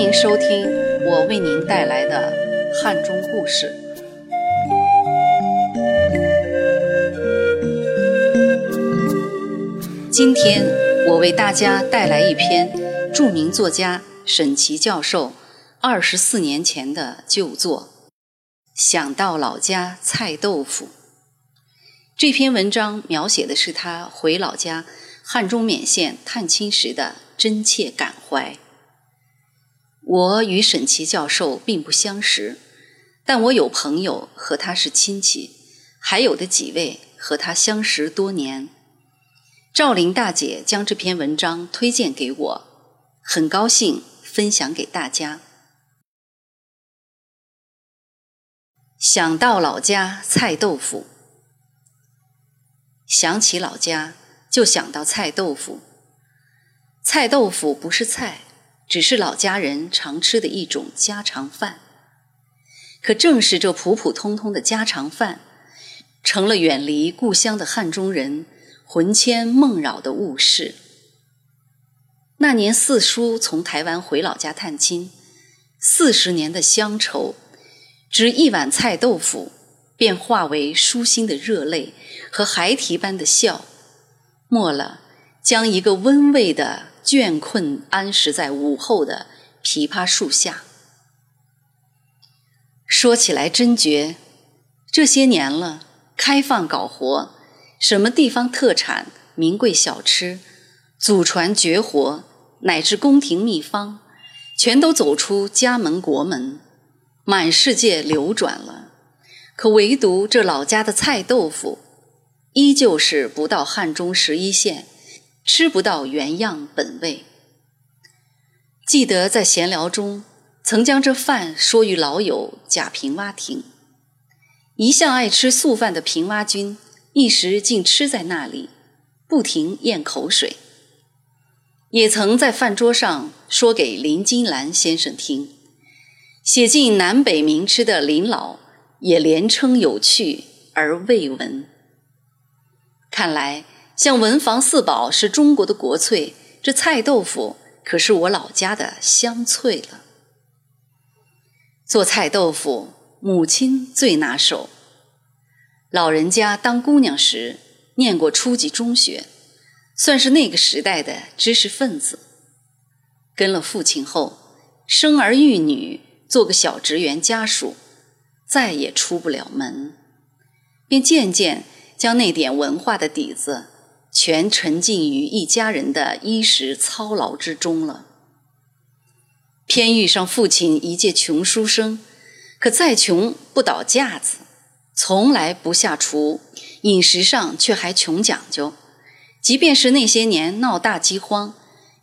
欢迎收听我为您带来的汉中故事。今天我为大家带来一篇著名作家沈琦教授二十四年前的旧作《想到老家菜豆腐》。这篇文章描写的是他回老家汉中勉县探亲时的真切感怀。我与沈琦教授并不相识，但我有朋友和他是亲戚，还有的几位和他相识多年。赵玲大姐将这篇文章推荐给我，很高兴分享给大家。想到老家菜豆腐。想起老家，就想到菜豆腐。菜豆腐不是菜，只是老家人常吃的一种家常饭。可正是这普普通通的家常饭，成了远离故乡的汉中人魂牵梦绕的物事。那年四叔从台湾回老家探亲，四十年的乡愁，只一碗菜豆腐。便化为舒心的热泪和孩提般的笑，末了将一个温慰的倦困安食在午后的枇杷树下。说起来真绝，这些年了，开放搞活，什么地方特产、名贵小吃、祖传绝活，乃至宫廷秘方，全都走出家门国门，满世界流转了。可唯独这老家的菜豆腐，依旧是不到汉中十一县，吃不到原样本味。记得在闲聊中，曾将这饭说与老友贾平蛙听。一向爱吃素饭的平蛙君，一时竟吃在那里，不停咽口水。也曾在饭桌上说给林金兰先生听，写进南北名吃的林老。也连称有趣而未闻。看来，像文房四宝是中国的国粹，这菜豆腐可是我老家的香脆了。做菜豆腐，母亲最拿手。老人家当姑娘时念过初级中学，算是那个时代的知识分子。跟了父亲后，生儿育女，做个小职员家属。再也出不了门，便渐渐将那点文化的底子全沉浸于一家人的衣食操劳之中了。偏遇上父亲一介穷书生，可再穷不倒架子，从来不下厨，饮食上却还穷讲究。即便是那些年闹大饥荒，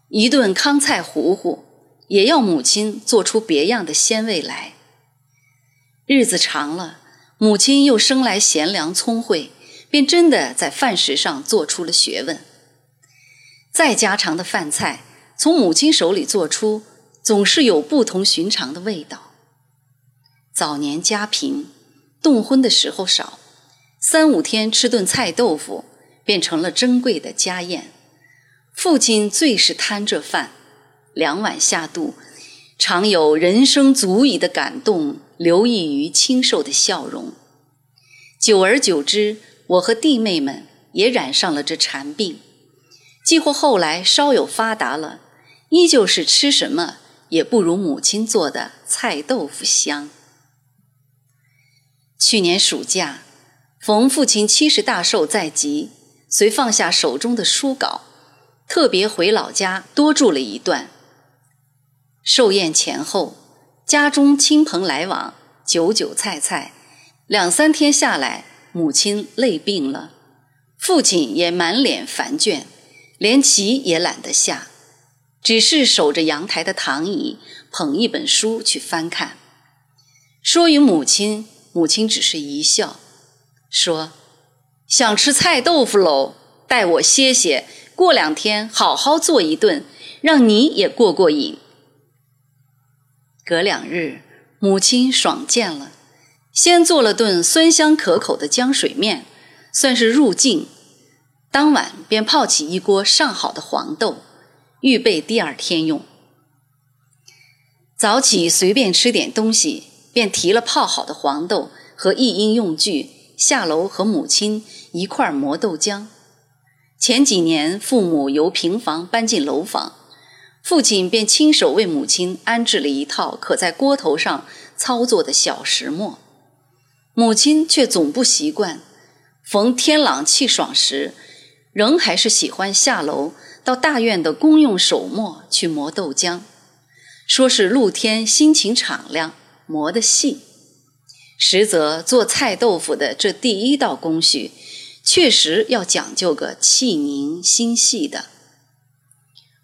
一顿糠菜糊糊，也要母亲做出别样的鲜味来。日子长了，母亲又生来贤良聪慧，便真的在饭食上做出了学问。再家常的饭菜，从母亲手里做出，总是有不同寻常的味道。早年家贫，动荤的时候少，三五天吃顿菜豆腐，便成了珍贵的家宴。父亲最是贪这饭，两碗下肚。常有人生足矣的感动留溢于清瘦的笑容。久而久之，我和弟妹们也染上了这馋病。几乎后来稍有发达了，依旧是吃什么也不如母亲做的菜豆腐香。去年暑假，逢父亲七十大寿在即，遂放下手中的书稿，特别回老家多住了一段。寿宴前后，家中亲朋来往，酒酒菜菜，两三天下来，母亲累病了，父亲也满脸烦倦，连棋也懒得下，只是守着阳台的躺椅，捧一本书去翻看。说与母亲，母亲只是一笑，说：“想吃菜豆腐喽，待我歇歇，过两天好好做一顿，让你也过过瘾。”隔两日，母亲爽见了，先做了顿酸香可口的浆水面，算是入境。当晚便泡起一锅上好的黄豆，预备第二天用。早起随便吃点东西，便提了泡好的黄豆和一应用具，下楼和母亲一块磨豆浆。前几年，父母由平房搬进楼房，父亲便亲手为母亲安置了一套可在锅头上操作的小石磨。母亲却总不习惯，逢天朗气爽时，仍还是喜欢下楼到大院的公用手磨去磨豆浆，说是露天心情敞亮，磨得细。实则做菜豆腐的这第一道工序。确实要讲究个气凝心细的，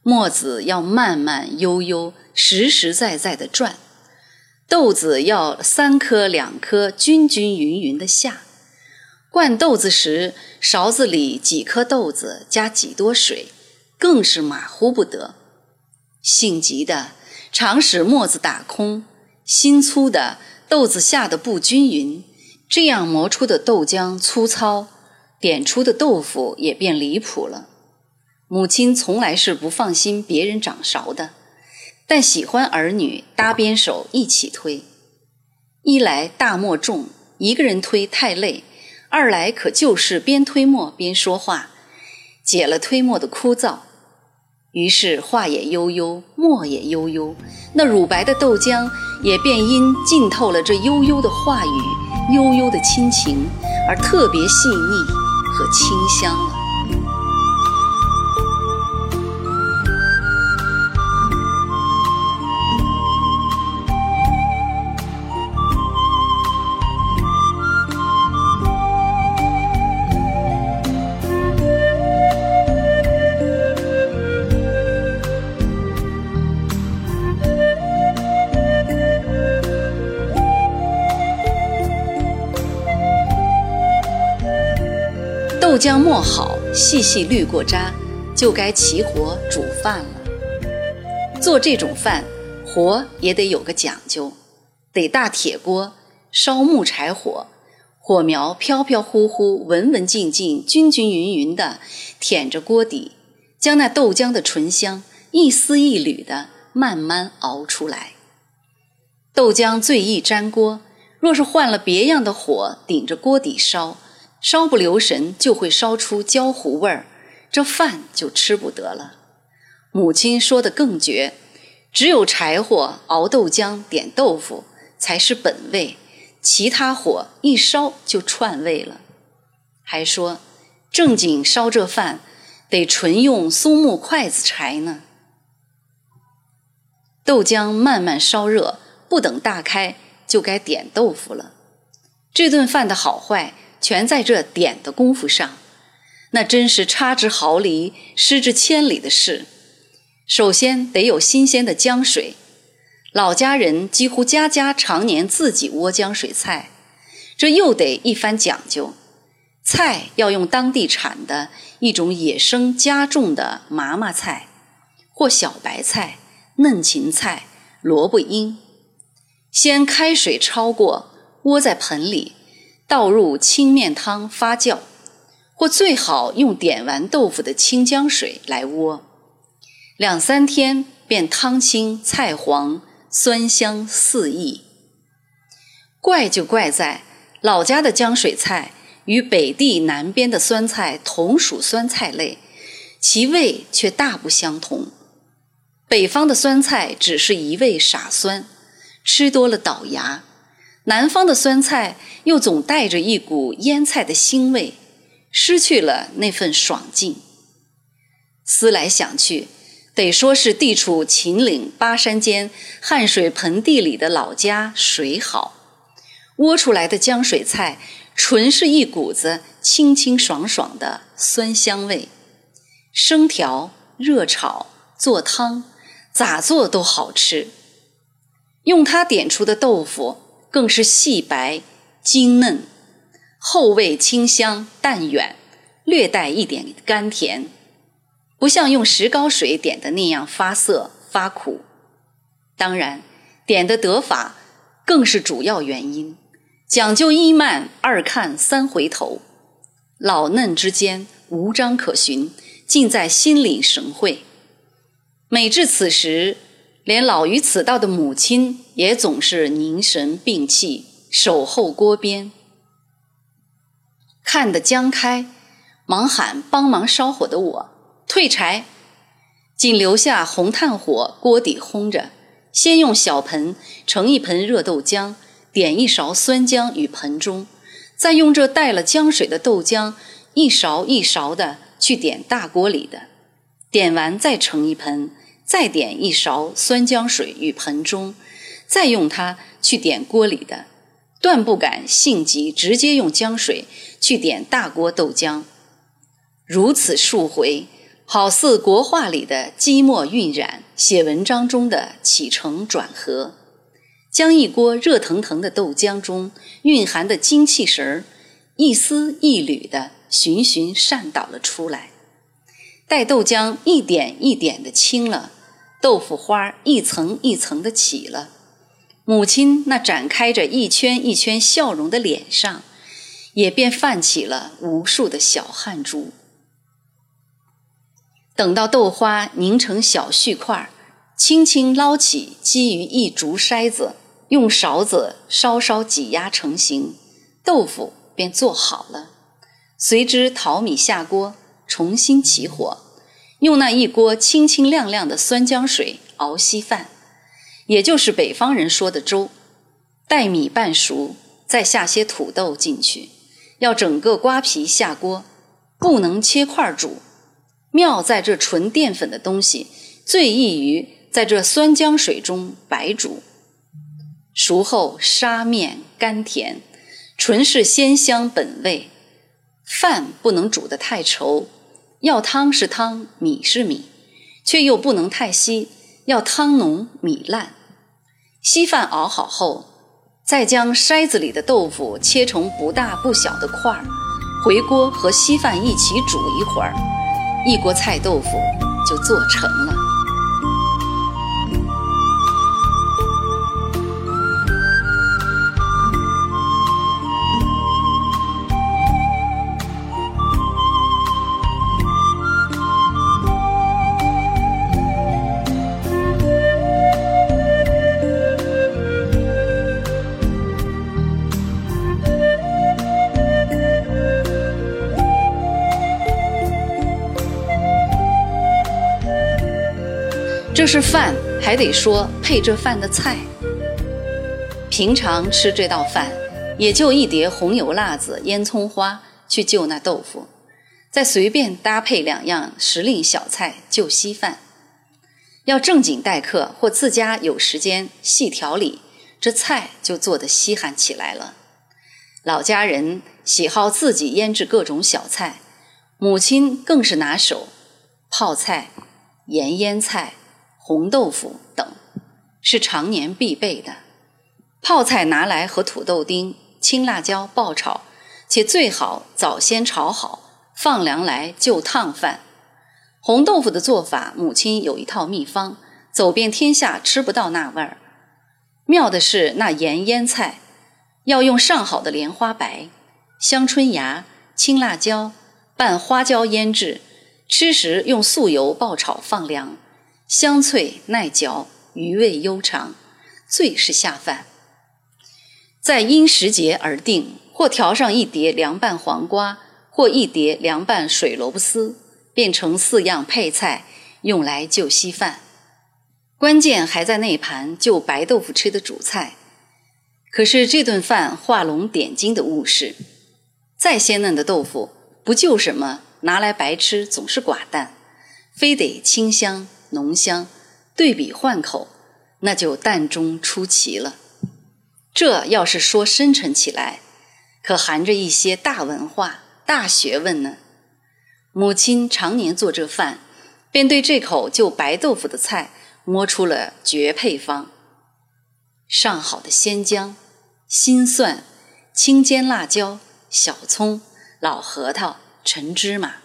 磨子要慢慢悠悠、实实在在的转，豆子要三颗两颗均均匀匀的下。灌豆子时，勺子里几颗豆子加几多水，更是马虎不得。性急的常使沫子打空，心粗的豆子下的不均匀，这样磨出的豆浆粗糙。点出的豆腐也变离谱了。母亲从来是不放心别人掌勺的，但喜欢儿女搭边手一起推。一来大磨重，一个人推太累；二来可就是边推磨边说话，解了推磨的枯燥。于是话也悠悠，磨也悠悠，那乳白的豆浆也便因浸透了这悠悠的话语、悠悠的亲情，而特别细腻。和清香了。豆浆磨好，细细滤过渣，就该起火煮饭了。做这种饭，火也得有个讲究，得大铁锅，烧木柴火，火苗飘飘忽忽、文文静静、均均匀匀的舔着锅底，将那豆浆的醇香一丝一缕的慢慢熬出来。豆浆最易粘锅，若是换了别样的火，顶着锅底烧。稍不留神，就会烧出焦糊味儿，这饭就吃不得了。母亲说的更绝，只有柴火熬豆浆、点豆腐才是本味，其他火一烧就串味了。还说正经烧这饭，得纯用松木筷子柴呢。豆浆慢慢烧热，不等大开，就该点豆腐了。这顿饭的好坏。全在这点的功夫上，那真是差之毫厘、失之千里的事。首先得有新鲜的浆水，老家人几乎家家常年自己窝浆水菜，这又得一番讲究。菜要用当地产的一种野生家种的麻麻菜，或小白菜、嫩芹菜、萝卜缨，先开水焯过，窝在盆里。倒入清面汤发酵，或最好用点完豆腐的清江水来窝，两三天便汤清菜黄，酸香四溢。怪就怪在老家的江水菜与北地南边的酸菜同属酸菜类，其味却大不相同。北方的酸菜只是一味傻酸，吃多了倒牙。南方的酸菜又总带着一股腌菜的腥味，失去了那份爽劲。思来想去，得说是地处秦岭巴山间汉水盆地里的老家水好，窝出来的浆水菜纯是一股子清清爽爽的酸香味，生调、热炒、做汤，咋做都好吃。用它点出的豆腐。更是细白、精嫩，后味清香淡远，略带一点甘甜，不像用石膏水点的那样发涩发苦。当然，点的得法更是主要原因，讲究一慢二看三回头，老嫩之间无章可循，尽在心领神会。每至此时，连老于此道的母亲也总是凝神屏气，守候锅边，看得姜开，忙喊帮忙烧火的我退柴，仅留下红炭火锅底烘着。先用小盆盛一盆热豆浆，点一勺酸浆与盆中，再用这带了浆水的豆浆一勺一勺的去点大锅里的，点完再盛一盆。再点一勺酸浆水与盆中，再用它去点锅里的，断不敢性急，直接用浆水去点大锅豆浆。如此数回，好似国画里的积墨晕染，写文章中的起承转合，将一锅热腾腾的豆浆中蕴含的精气神儿，一丝一缕的循循善导了出来。待豆浆一点一点的清了，豆腐花一层一层的起了，母亲那展开着一圈一圈笑容的脸上，也便泛起了无数的小汗珠。等到豆花凝成小絮块，轻轻捞起，积于一竹筛子，用勺子稍稍挤压成型，豆腐便做好了。随之淘米下锅，重新起火。用那一锅清清亮亮的酸浆水熬稀饭，也就是北方人说的粥。待米半熟，再下些土豆进去，要整个瓜皮下锅，不能切块煮。妙在这纯淀粉的东西，最易于在这酸浆水中白煮。熟后沙面甘甜，纯是鲜香本味。饭不能煮得太稠。要汤是汤，米是米，却又不能太稀，要汤浓米烂。稀饭熬好后，再将筛子里的豆腐切成不大不小的块儿，回锅和稀饭一起煮一会儿，一锅菜豆腐就做成了。是饭，还得说配这饭的菜。平常吃这道饭，也就一碟红油辣子、腌葱花去就那豆腐，再随便搭配两样时令小菜就稀饭。要正经待客或自家有时间细调理，这菜就做得稀罕起来了。老家人喜好自己腌制各种小菜，母亲更是拿手泡菜、盐腌菜。红豆腐等是常年必备的。泡菜拿来和土豆丁、青辣椒爆炒，且最好早先炒好，放凉来就烫饭。红豆腐的做法，母亲有一套秘方，走遍天下吃不到那味儿。妙的是那盐腌菜，要用上好的莲花白、香椿芽、青辣椒拌花椒腌制，吃时用素油爆炒放凉。香脆耐嚼，余味悠长，最是下饭。再因时节而定，或调上一碟凉拌黄瓜，或一碟凉拌水萝卜丝，变成四样配菜，用来就稀饭。关键还在那盘就白豆腐吃的主菜。可是这顿饭画龙点睛的物事，再鲜嫩的豆腐不就什么？拿来白吃总是寡淡，非得清香。浓香，对比换口，那就淡中出奇了。这要是说深沉起来，可含着一些大文化、大学问呢。母亲常年做这饭，便对这口就白豆腐的菜摸出了绝配方：上好的鲜姜、新蒜、青尖辣椒、小葱、老核桃、陈芝麻。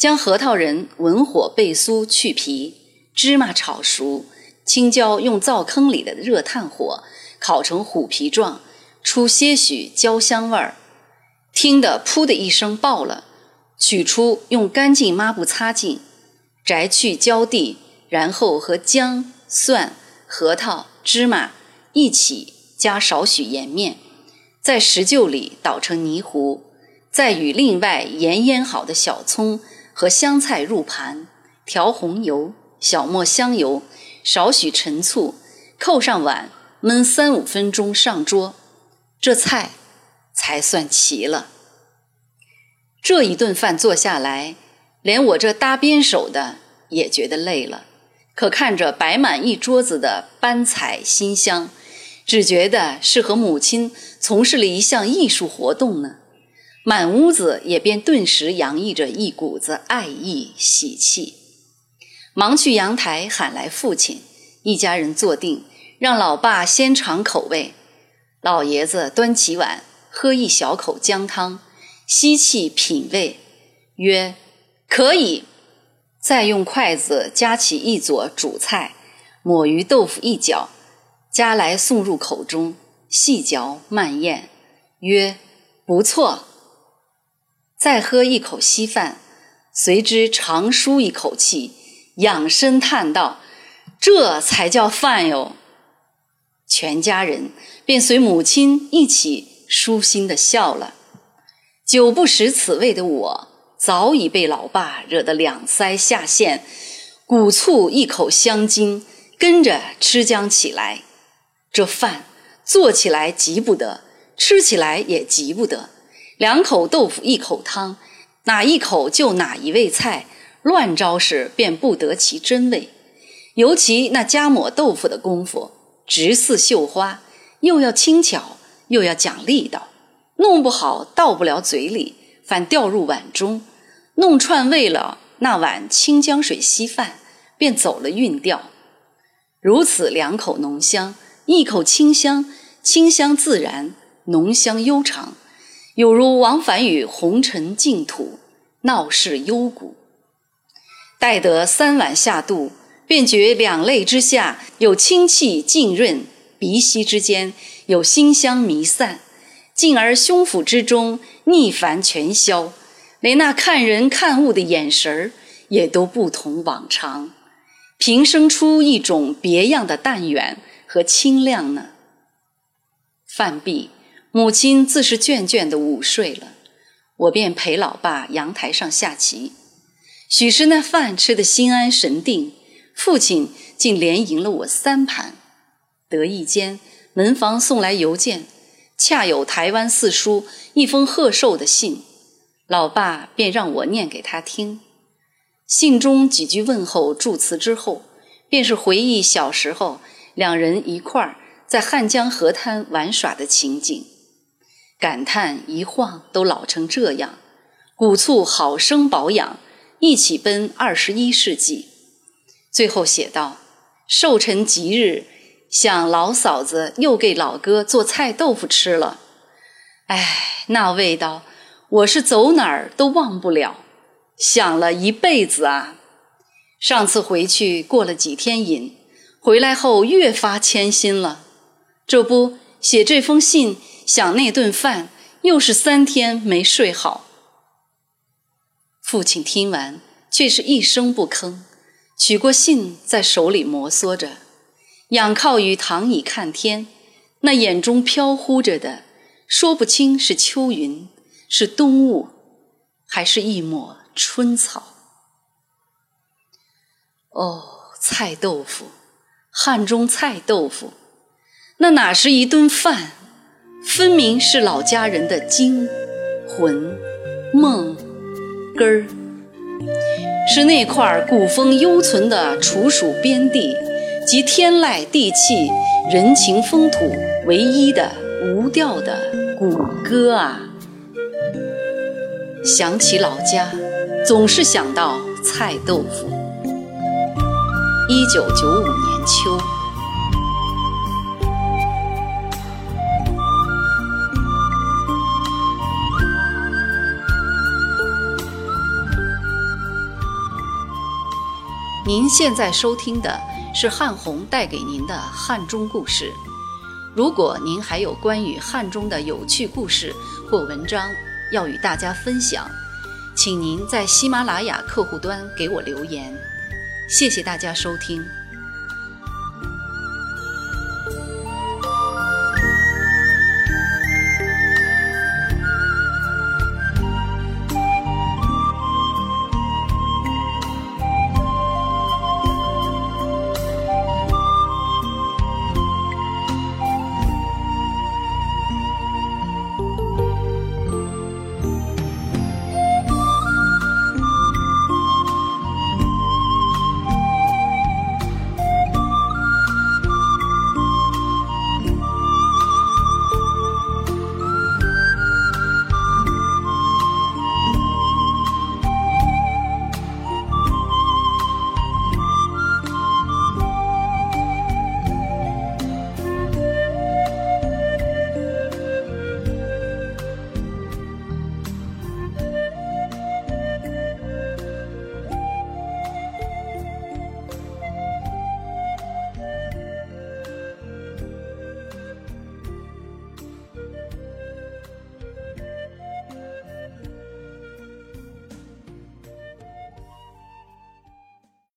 将核桃仁文火焙酥去皮，芝麻炒熟，青椒用灶坑里的热炭火烤成虎皮状，出些许焦香味儿。听得噗的一声爆了，取出用干净抹布擦净，摘去焦蒂，然后和姜、蒜、核桃、芝麻一起加少许盐面，在石臼里捣成泥糊，再与另外盐腌好的小葱和香菜入盘，调红油、小磨香油，少许陈醋，扣上碗焖三五分钟上桌，这菜才算齐了。这一顿饭做下来，连我这搭边手的也觉得累了。可看着摆满一桌子的斑彩新香，只觉得是和母亲从事了一项艺术活动呢。满屋子也便顿时洋溢着一股子爱意喜气。忙去阳台喊来父亲，一家人坐定，让老爸先尝口味。老爷子端起碗，喝一小口姜汤。吸气品味，曰：“可以。”再用筷子夹起一撮主菜，抹鱼豆腐一角，夹来送入口中，细嚼慢咽，曰：“不错。”再喝一口稀饭，随之长舒一口气，仰身叹道：“这才叫饭哟！”全家人便随母亲一起舒心的笑了。久不食此味的我，早已被老爸惹得两腮下陷，鼓促一口香精，跟着吃将起来。这饭做起来急不得，吃起来也急不得。两口豆腐一口汤，哪一口就哪一味菜，乱招式便不得其真味。尤其那夹抹豆腐的功夫，直似绣花，又要轻巧，又要讲力道。弄不好到不了嘴里，反掉入碗中；弄串味了，那碗清江水稀饭便走了韵调。如此两口浓香，一口清香，清香自然，浓香悠长，有如往返于红尘净土，闹市幽谷。待得三碗下肚，便觉两肋之下有清气浸润，鼻息之间有馨香弥散。进而胸腹之中逆烦全消，连那看人看物的眼神儿也都不同往常，平生出一种别样的淡远和清亮呢。饭毕，母亲自是倦倦的午睡了，我便陪老爸阳台上下棋。许是那饭吃得心安神定，父亲竟连赢了我三盘。得意间，门房送来邮件。恰有台湾四叔一封贺寿的信，老爸便让我念给他听。信中几句问候祝词之后，便是回忆小时候两人一块儿在汉江河滩玩耍的情景，感叹一晃都老成这样，鼓促好生保养，一起奔二十一世纪。最后写道：“寿辰吉日。”想老嫂子又给老哥做菜豆腐吃了，哎，那味道我是走哪儿都忘不了，想了一辈子啊。上次回去过了几天瘾，回来后越发谦心了。这不写这封信，想那顿饭，又是三天没睡好。父亲听完，却是一声不吭，取过信在手里摩挲着。仰靠于躺椅看天，那眼中飘忽着的，说不清是秋云，是冬雾，还是一抹春草。哦，菜豆腐，汉中菜豆腐，那哪是一顿饭，分明是老家人的精魂梦根儿，是那块古风犹存的楚蜀边地。集天籁地气、人情风土唯一的无调的古歌啊！想起老家，总是想到菜豆腐。一九九五年秋，您现在收听的。是汉红带给您的汉中故事。如果您还有关于汉中的有趣故事或文章要与大家分享，请您在喜马拉雅客户端给我留言。谢谢大家收听。